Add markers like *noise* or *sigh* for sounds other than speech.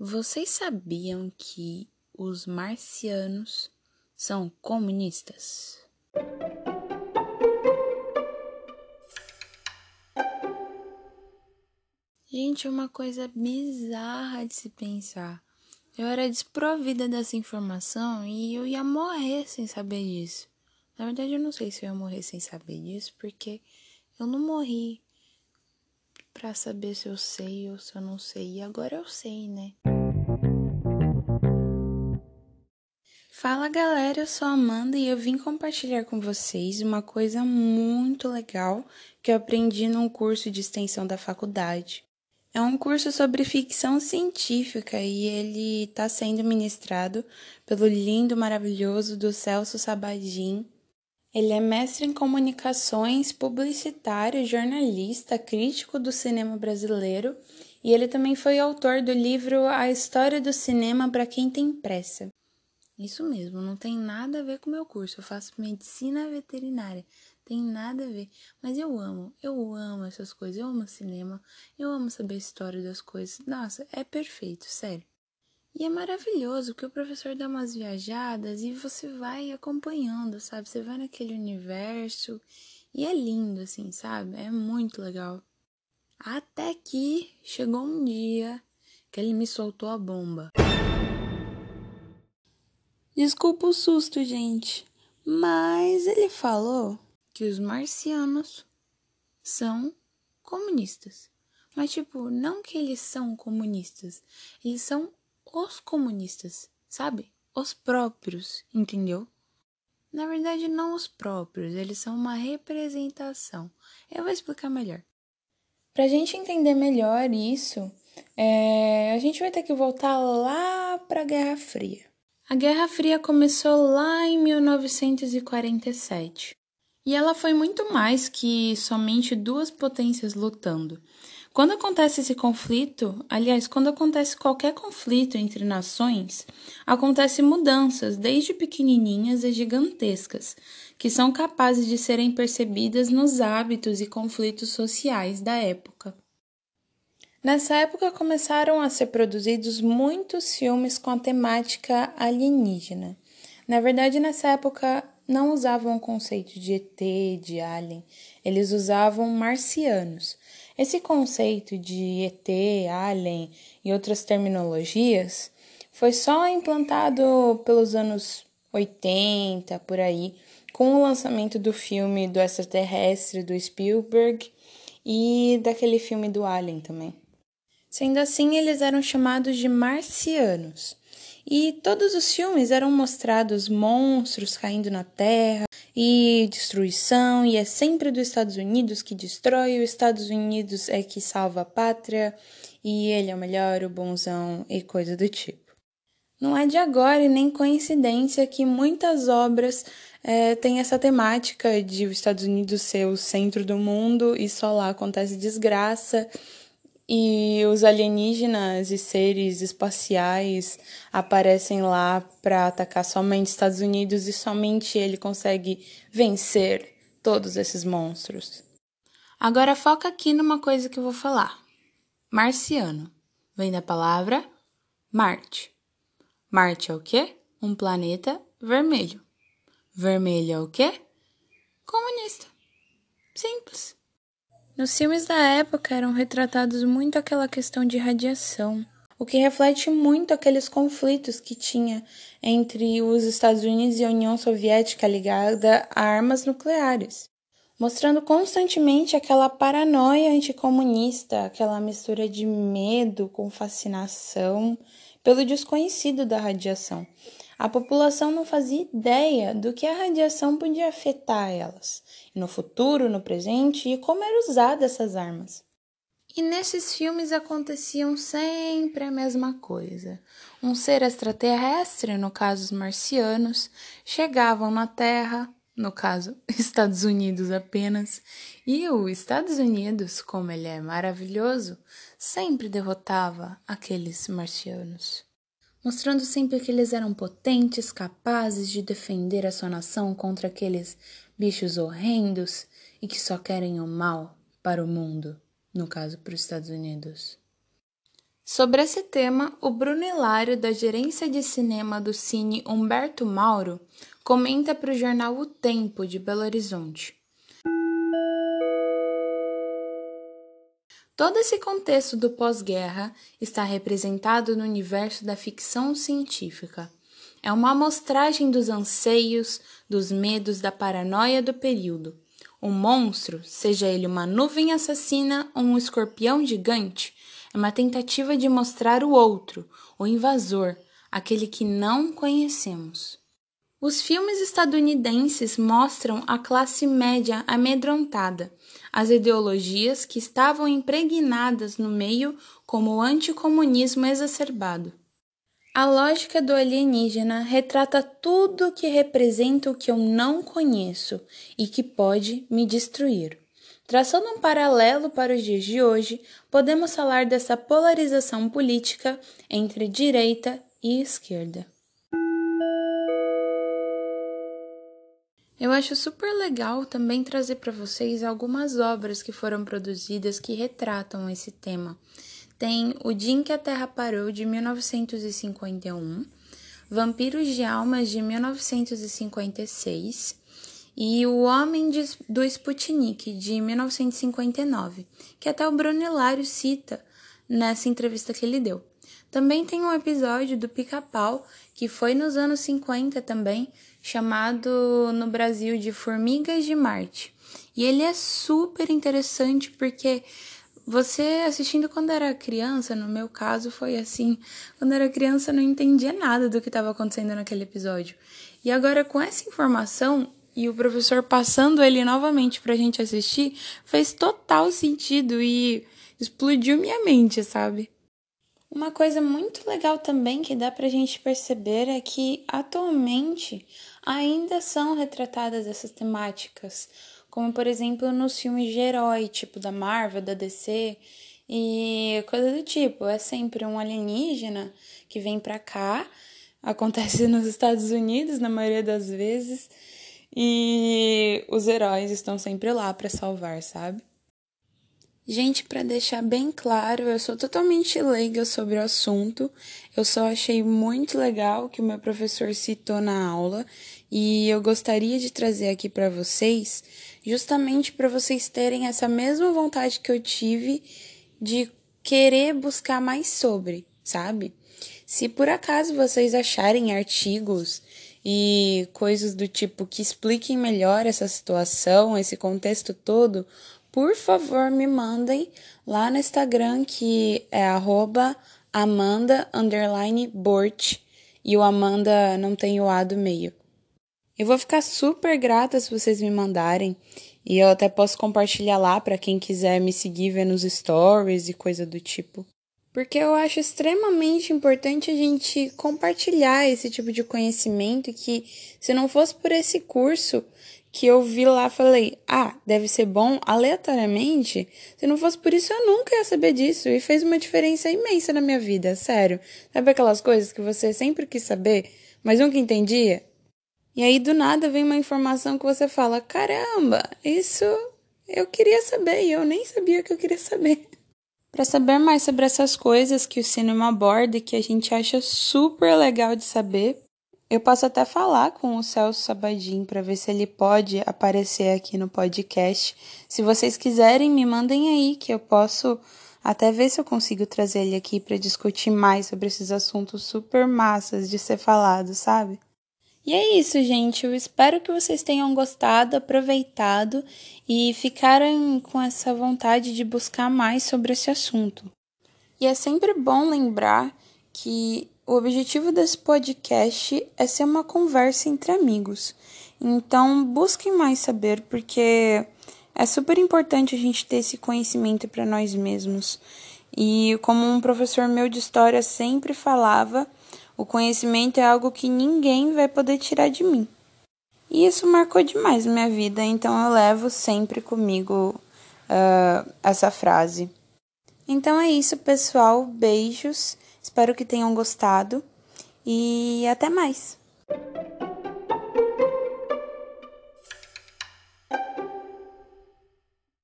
Vocês sabiam que os marcianos são comunistas? Gente, é uma coisa bizarra de se pensar. Eu era desprovida dessa informação e eu ia morrer sem saber disso. Na verdade, eu não sei se eu ia morrer sem saber disso, porque eu não morri pra saber se eu sei ou se eu não sei. E agora eu sei, né? Fala galera, eu sou a Amanda e eu vim compartilhar com vocês uma coisa muito legal que eu aprendi num curso de extensão da faculdade. É um curso sobre ficção científica e ele está sendo ministrado pelo lindo, maravilhoso do Celso Sabadin. Ele é mestre em comunicações, publicitário, jornalista, crítico do cinema brasileiro e ele também foi autor do livro A História do Cinema para Quem Tem Pressa. Isso mesmo, não tem nada a ver com o meu curso. Eu faço medicina veterinária tem nada a ver. Mas eu amo, eu amo essas coisas, eu amo cinema, eu amo saber a história das coisas. Nossa, é perfeito, sério. E é maravilhoso porque o professor dá umas viajadas e você vai acompanhando, sabe? Você vai naquele universo e é lindo, assim, sabe? É muito legal. Até que chegou um dia que ele me soltou a bomba. Desculpa o susto, gente, mas ele falou que os marcianos são comunistas. Mas, tipo, não que eles são comunistas, eles são os comunistas, sabe? Os próprios, entendeu? Na verdade, não os próprios, eles são uma representação. Eu vou explicar melhor. Para a gente entender melhor isso, é, a gente vai ter que voltar lá para a Guerra Fria. A Guerra Fria começou lá em 1947. E ela foi muito mais que somente duas potências lutando. Quando acontece esse conflito, aliás, quando acontece qualquer conflito entre nações, acontecem mudanças, desde pequenininhas a gigantescas, que são capazes de serem percebidas nos hábitos e conflitos sociais da época. Nessa época começaram a ser produzidos muitos filmes com a temática alienígena. Na verdade, nessa época não usavam o conceito de ET, de alien, eles usavam marcianos. Esse conceito de ET, alien e outras terminologias foi só implantado pelos anos 80, por aí, com o lançamento do filme do extraterrestre do Spielberg e daquele filme do Alien também. Sendo assim, eles eram chamados de marcianos. E todos os filmes eram mostrados monstros caindo na Terra e destruição, e é sempre dos Estados Unidos que destrói, os Estados Unidos é que salva a pátria, e ele é o melhor, o bonzão e coisa do tipo. Não é de agora e nem coincidência que muitas obras é, têm essa temática de os Estados Unidos ser o centro do mundo e só lá acontece desgraça e os alienígenas e seres espaciais aparecem lá para atacar somente Estados Unidos e somente ele consegue vencer todos esses monstros. Agora foca aqui numa coisa que eu vou falar. Marciano vem da palavra Marte. Marte é o quê? Um planeta vermelho. Vermelho é o quê? Comunista. Simples. Nos filmes da época eram retratados muito aquela questão de radiação, o que reflete muito aqueles conflitos que tinha entre os Estados Unidos e a União Soviética ligada a armas nucleares, mostrando constantemente aquela paranoia anticomunista, aquela mistura de medo com fascinação pelo desconhecido da radiação. A população não fazia ideia do que a radiação podia afetar elas, no futuro, no presente e como eram usadas essas armas. E nesses filmes aconteciam sempre a mesma coisa. Um ser extraterrestre, no caso os marcianos, chegavam na Terra, no caso *laughs* Estados Unidos apenas, e o Estados Unidos, como ele é maravilhoso, sempre derrotava aqueles marcianos mostrando sempre que eles eram potentes, capazes de defender a sua nação contra aqueles bichos horrendos e que só querem o mal para o mundo, no caso para os Estados Unidos. Sobre esse tema, o Bruno Hilário, da gerência de cinema do Cine Humberto Mauro, comenta para o jornal O Tempo de Belo Horizonte. Todo esse contexto do pós-guerra está representado no universo da ficção científica. É uma amostragem dos anseios, dos medos, da paranoia do período. O monstro, seja ele uma nuvem assassina ou um escorpião gigante, é uma tentativa de mostrar o outro, o invasor, aquele que não conhecemos. Os filmes estadunidenses mostram a classe média amedrontada, as ideologias que estavam impregnadas no meio, como o anticomunismo exacerbado. A lógica do alienígena retrata tudo que representa o que eu não conheço e que pode me destruir. Traçando um paralelo para os dias de hoje, podemos falar dessa polarização política entre direita e esquerda. Eu acho super legal também trazer para vocês algumas obras que foram produzidas que retratam esse tema. Tem O Dia em que a Terra Parou, de 1951, Vampiros de Almas, de 1956 e O Homem de, do Sputnik, de 1959, que até o Bruno Hilário cita nessa entrevista que ele deu. Também tem um episódio do Pica-Pau, que foi nos anos 50 também, chamado no Brasil de Formigas de Marte. E ele é super interessante porque você assistindo quando era criança, no meu caso foi assim, quando era criança não entendia nada do que estava acontecendo naquele episódio. E agora com essa informação e o professor passando ele novamente pra gente assistir, fez total sentido e explodiu minha mente, sabe? Uma coisa muito legal também que dá pra gente perceber é que atualmente ainda são retratadas essas temáticas, como por exemplo nos filmes de herói, tipo da Marvel, da DC, e coisa do tipo. É sempre um alienígena que vem pra cá, *laughs* acontece nos Estados Unidos na maioria das vezes, e os heróis estão sempre lá para salvar, sabe? Gente, para deixar bem claro, eu sou totalmente leiga sobre o assunto. Eu só achei muito legal que o meu professor citou na aula e eu gostaria de trazer aqui para vocês, justamente para vocês terem essa mesma vontade que eu tive de querer buscar mais sobre, sabe? Se por acaso vocês acharem artigos e coisas do tipo que expliquem melhor essa situação, esse contexto todo, por favor me mandem lá no Instagram que é arroba Amanda Bort e o Amanda não tem o A do meio. Eu vou ficar super grata se vocês me mandarem e eu até posso compartilhar lá para quem quiser me seguir vendo os stories e coisa do tipo. Porque eu acho extremamente importante a gente compartilhar esse tipo de conhecimento que se não fosse por esse curso, que eu vi lá, falei, ah, deve ser bom aleatoriamente. Se não fosse por isso, eu nunca ia saber disso. E fez uma diferença imensa na minha vida, sério. Sabe aquelas coisas que você sempre quis saber, mas nunca entendia? E aí do nada vem uma informação que você fala: caramba, isso eu queria saber e eu nem sabia que eu queria saber. *laughs* Para saber mais sobre essas coisas que o cinema aborda e que a gente acha super legal de saber, eu posso até falar com o Celso Sabadin para ver se ele pode aparecer aqui no podcast. Se vocês quiserem, me mandem aí que eu posso até ver se eu consigo trazer ele aqui para discutir mais sobre esses assuntos super massas de ser falado, sabe? E é isso, gente. Eu espero que vocês tenham gostado, aproveitado e ficaram com essa vontade de buscar mais sobre esse assunto. E é sempre bom lembrar que o objetivo desse podcast é ser uma conversa entre amigos. Então, busquem mais saber, porque é super importante a gente ter esse conhecimento para nós mesmos. E como um professor meu de história sempre falava, o conhecimento é algo que ninguém vai poder tirar de mim. E isso marcou demais minha vida, então eu levo sempre comigo uh, essa frase. Então é isso, pessoal. Beijos. Espero que tenham gostado e até mais!